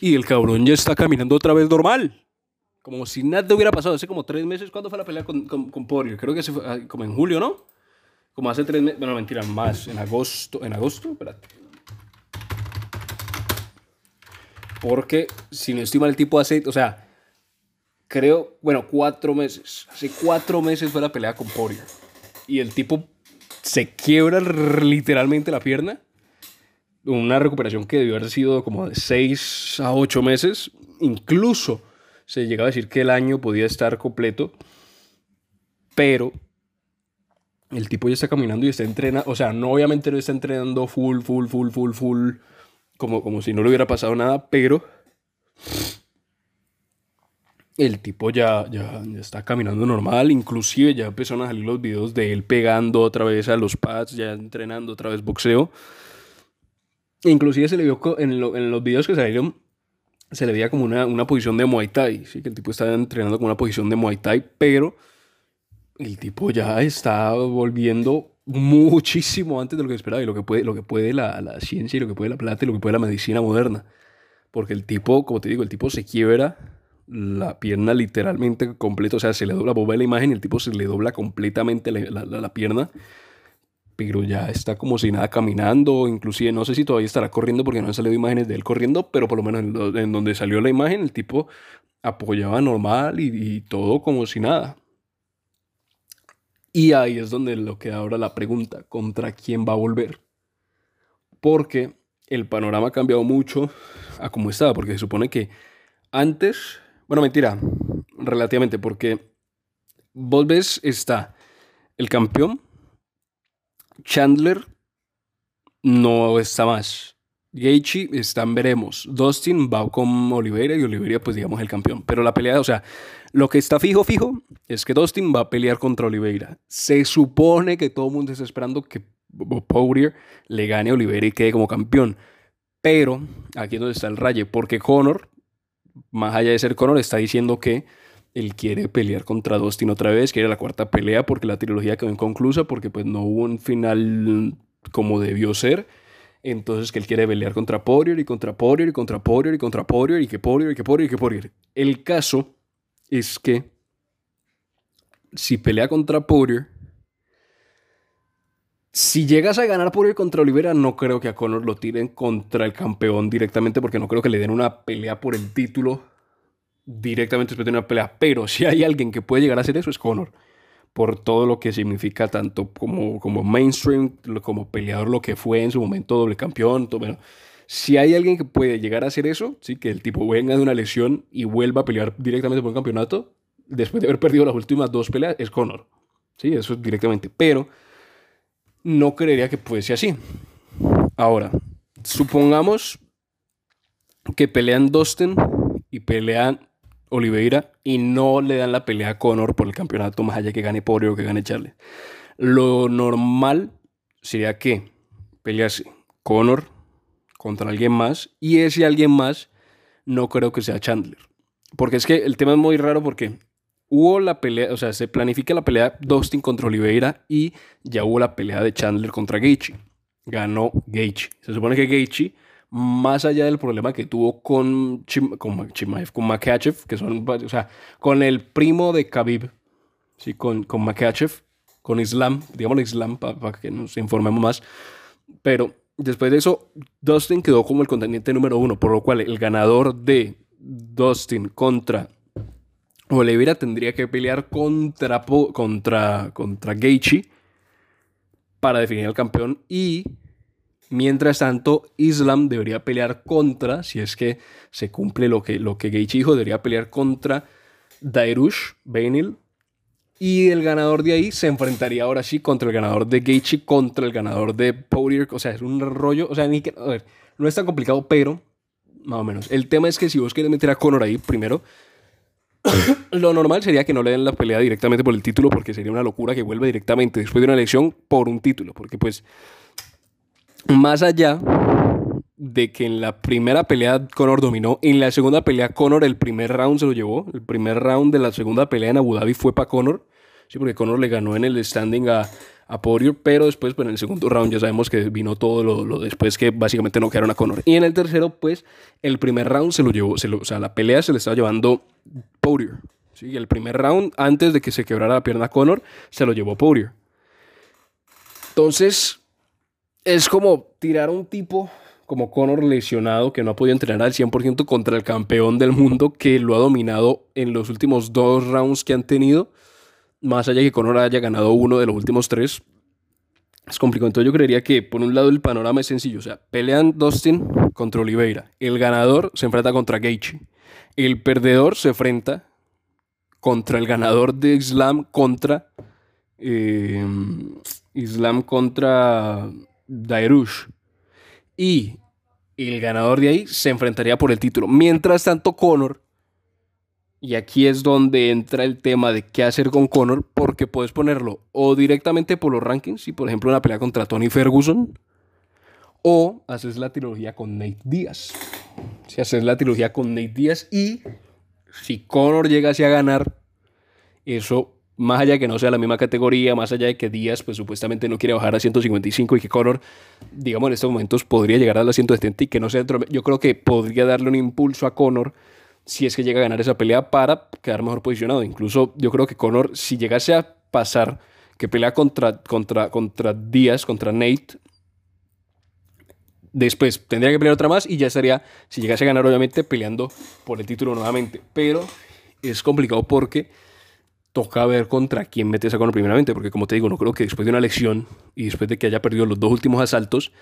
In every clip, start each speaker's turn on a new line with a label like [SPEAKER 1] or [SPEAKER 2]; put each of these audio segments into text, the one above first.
[SPEAKER 1] Y el cabrón ya está caminando otra vez normal. Como si nada hubiera pasado. Hace como tres meses, ¿cuándo fue la pelea con, con, con? Creo que se fue, ah, como en julio, ¿no? Como hace tres meses. Bueno, mentira, más. En agosto. ¿En agosto? Espérate. Porque, si no estoy mal, el tipo hace. O sea, creo. Bueno, cuatro meses. Hace cuatro meses fue la pelea con Poirier. Y el tipo se quiebra literalmente la pierna. Una recuperación que debió haber sido como de seis a ocho meses. Incluso se llegaba a decir que el año podía estar completo. Pero el tipo ya está caminando y está entrenando. O sea, no obviamente no está entrenando full, full, full, full, full. Como, como si no le hubiera pasado nada. Pero el tipo ya, ya, está caminando normal, inclusive ya empezaron a salir los videos de él pegando otra vez a los pads, ya entrenando otra vez boxeo. Inclusive se le vio en, en los videos que salieron, se le veía como una, una, posición de Muay Thai, ¿sí? que el tipo estaba entrenando con una posición de Muay Thai, pero el tipo ya está volviendo muchísimo antes de lo que esperaba y lo que puede, lo que puede la, la ciencia y lo que puede la plata y lo que puede la medicina moderna. Porque el tipo, como te digo, el tipo se quiebra la pierna literalmente completa, o sea, se le dobla, vos la imagen el tipo se le dobla completamente la, la, pierna, pero ya está como si nada caminando, inclusive no sé si todavía estará corriendo porque no han salido imágenes de él corriendo, pero por lo menos en, donde salió la imagen el tipo apoyaba normal y, todo como si nada. Y ahí es donde lo queda ahora la pregunta, ¿contra quién va a volver? Porque el panorama ha cambiado mucho a como estaba, porque se supone que antes bueno, mentira, relativamente, porque vos ves, está el campeón, Chandler no está más. Gaethje están veremos. Dustin va con Oliveira y Oliveira pues digamos el campeón. Pero la pelea, o sea, lo que está fijo, fijo, es que Dustin va a pelear contra Oliveira. Se supone que todo el mundo está esperando que Poirier le gane a Oliveira y quede como campeón. Pero aquí es donde está el raye, porque Conor más allá de ser Conor, está diciendo que él quiere pelear contra Dustin otra vez, quiere la cuarta pelea porque la trilogía quedó inconclusa, porque pues no hubo un final como debió ser. Entonces que él quiere pelear contra Poirier y contra Poirier y contra Poirier y contra Poirier y que Poirier y que Poirier y que Poirier. El caso es que si pelea contra Poirier, si llegas a ganar por ir contra Olivera, no creo que a Conor lo tiren contra el campeón directamente, porque no creo que le den una pelea por el título directamente después de una pelea. Pero si hay alguien que puede llegar a hacer eso, es Conor. Por todo lo que significa, tanto como, como mainstream, como peleador, lo que fue en su momento doble campeón. Todo, si hay alguien que puede llegar a hacer eso, ¿sí? que el tipo venga de una lesión y vuelva a pelear directamente por un campeonato, después de haber perdido las últimas dos peleas, es Conor. Sí, eso es directamente. Pero no creería que fuese así. Ahora, supongamos que pelean Dustin y pelean Oliveira y no le dan la pelea a Conor por el campeonato más allá que gane Poirier o que gane Charlie. Lo normal sería que pelease Conor contra alguien más y ese alguien más no creo que sea Chandler. Porque es que el tema es muy raro porque hubo la pelea, o sea, se planifica la pelea Dustin contra Oliveira y ya hubo la pelea de Chandler contra Gaethje. Ganó Gaethje. Se supone que Gaethje, más allá del problema que tuvo con, con, con Makachev, que son, o sea, con el primo de Khabib, ¿sí? con, con Makachev, con Islam, digamos Islam para que nos informemos más, pero después de eso, Dustin quedó como el contendiente número uno, por lo cual el ganador de Dustin contra Oliveira tendría que pelear contra, contra, contra Gaethje para definir al campeón y mientras tanto Islam debería pelear contra, si es que se cumple lo que, lo que dijo, debería pelear contra Dairush Benil y el ganador de ahí se enfrentaría ahora sí contra el ganador de Gaethje contra el ganador de Poirier, o sea, es un rollo, o sea, ni que, a ver, no es tan complicado, pero más o menos. El tema es que si vos quieres meter a Conor ahí primero, lo normal sería que no le den la pelea directamente por el título porque sería una locura que vuelva directamente después de una elección por un título. Porque pues, más allá de que en la primera pelea Conor dominó, en la segunda pelea Conor el primer round se lo llevó. El primer round de la segunda pelea en Abu Dhabi fue para Conor. Sí, porque Conor le ganó en el standing a, a pero después, pues en el segundo round ya sabemos que vino todo lo, después que básicamente no quedaron a Conor. Y en el tercero, pues el primer round se lo llevó, o sea, la pelea se le estaba llevando Poirier. ¿sí? El primer round, antes de que se quebrara la pierna a Conor, se lo llevó Poirier. Entonces, es como tirar a un tipo como Conor lesionado que no ha podido entrenar al 100% contra el campeón del mundo que lo ha dominado en los últimos dos rounds que han tenido más allá de que Conor haya ganado uno de los últimos tres, es complicado. Entonces yo creería que por un lado el panorama es sencillo. O sea, pelean Dustin contra Oliveira. El ganador se enfrenta contra Gaethje. El perdedor se enfrenta contra el ganador de Islam contra... Eh, Islam contra Dairush. Y el ganador de ahí se enfrentaría por el título. Mientras tanto, Conor y aquí es donde entra el tema de qué hacer con Conor, porque puedes ponerlo o directamente por los rankings, si por ejemplo una pelea contra Tony Ferguson, o haces la trilogía con Nate Díaz. Si haces la trilogía con Nate Díaz y si Conor llegase a ganar, eso, más allá de que no sea la misma categoría, más allá de que Díaz pues supuestamente no quiere bajar a 155 y que Conor, digamos en estos momentos podría llegar a la 170 y que no sea, yo creo que podría darle un impulso a Conor si es que llega a ganar esa pelea para quedar mejor posicionado. Incluso yo creo que Conor, si llegase a pasar que pelea contra, contra, contra Díaz, contra Nate, después tendría que pelear otra más y ya estaría, si llegase a ganar obviamente, peleando por el título nuevamente. Pero es complicado porque toca ver contra quién metes a Conor primeramente, porque como te digo, no creo que después de una elección y después de que haya perdido los dos últimos asaltos,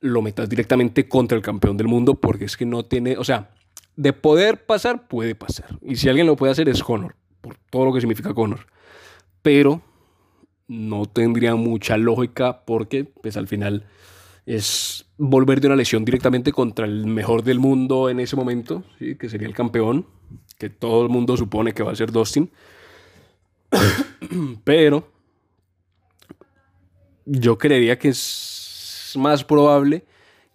[SPEAKER 1] lo metas directamente contra el campeón del mundo, porque es que no tiene, o sea, de poder pasar, puede pasar. Y si alguien lo puede hacer es Conor, por todo lo que significa Conor. Pero no tendría mucha lógica porque, pues al final, es volver de una lesión directamente contra el mejor del mundo en ese momento, ¿sí? que sería el campeón, que todo el mundo supone que va a ser Dustin. Pero yo creería que es más probable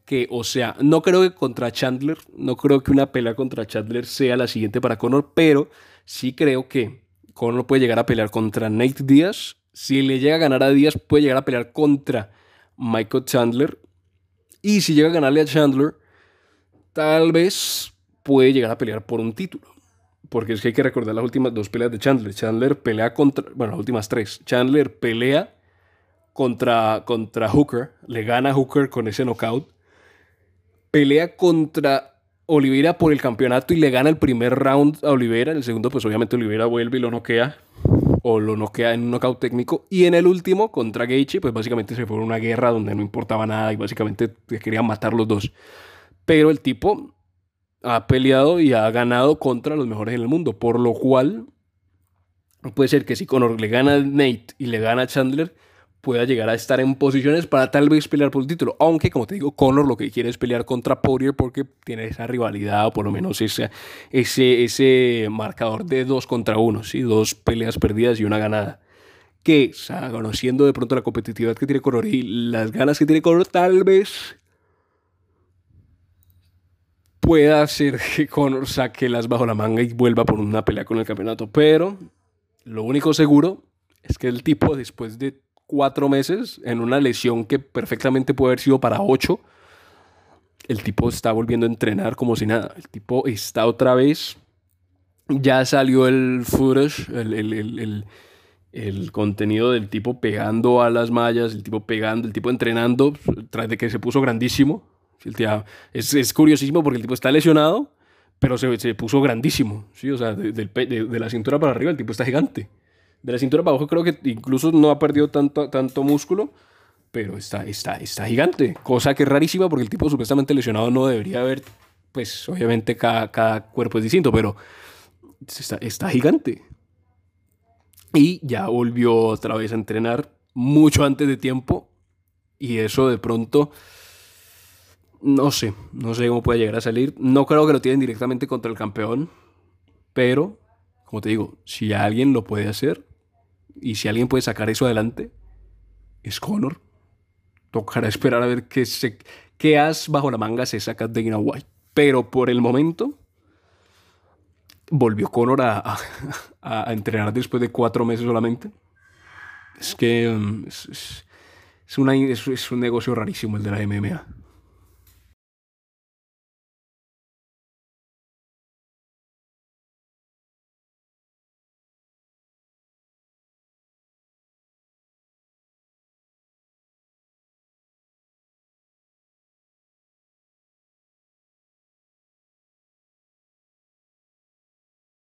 [SPEAKER 1] que, o sea, no creo que contra Chandler, no creo que una pelea contra Chandler sea la siguiente para Conor, pero sí creo que Conor puede llegar a pelear contra Nate Díaz. Si le llega a ganar a Díaz, puede llegar a pelear contra Michael Chandler. Y si llega a ganarle a Chandler, tal vez puede llegar a pelear por un título. Porque es que hay que recordar las últimas dos peleas de Chandler. Chandler pelea contra, bueno, las últimas tres. Chandler pelea contra, contra Hooker, le gana a Hooker con ese knockout pelea contra Oliveira por el campeonato y le gana el primer round a Oliveira. En el segundo, pues obviamente Oliveira vuelve y lo noquea. O lo noquea en un knockout técnico. Y en el último, contra Gaethje, pues básicamente se fue una guerra donde no importaba nada y básicamente querían matar los dos. Pero el tipo ha peleado y ha ganado contra los mejores en el mundo. Por lo cual, puede ser que si Conor le gana a Nate y le gana a Chandler, pueda llegar a estar en posiciones para tal vez pelear por el título. Aunque, como te digo, Conor lo que quiere es pelear contra Poirier porque tiene esa rivalidad o por lo menos ese, ese, ese marcador de dos contra uno, ¿sí? dos peleas perdidas y una ganada. Que, conociendo de pronto la competitividad que tiene Conor y las ganas que tiene Conor, tal vez pueda hacer que Conor saque las bajo la manga y vuelva por una pelea con el campeonato. Pero lo único seguro es que el tipo, después de cuatro meses en una lesión que perfectamente puede haber sido para ocho. El tipo está volviendo a entrenar como si nada. El tipo está otra vez. Ya salió el footage, el, el, contenido del tipo pegando a las mallas, el tipo pegando, el tipo entrenando, tras de que se puso grandísimo. Es, es curiosísimo porque el tipo está lesionado, pero se, se puso grandísimo. ¿sí? O sea, de, de la cintura para arriba el tipo está gigante. De la cintura para abajo creo que incluso no ha perdido tanto, tanto músculo, pero está, está, está gigante. Cosa que es rarísima porque el tipo supuestamente lesionado no debería haber, pues obviamente cada, cada cuerpo es distinto, pero está, está gigante. Y ya volvió otra vez a entrenar mucho antes de tiempo y eso de pronto no sé, no sé cómo puede llegar a salir. No creo que lo tienen directamente contra el campeón, pero como te digo, si alguien lo puede hacer y si alguien puede sacar eso adelante, es Conor. Tocará esperar a ver qué, se, qué as bajo la manga se saca Dana White. Pero por el momento, volvió Conor a, a, entrenar después de cuatro meses solamente. Es que mm, es, es- es un negocio rarísimo el de la MMA.